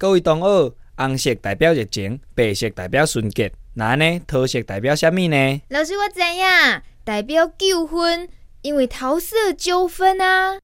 各位同学，红色代表热情，白色代表纯洁，那呢？桃色代表什么呢？老师，我知影，代表纠纷，因为桃色纠纷啊。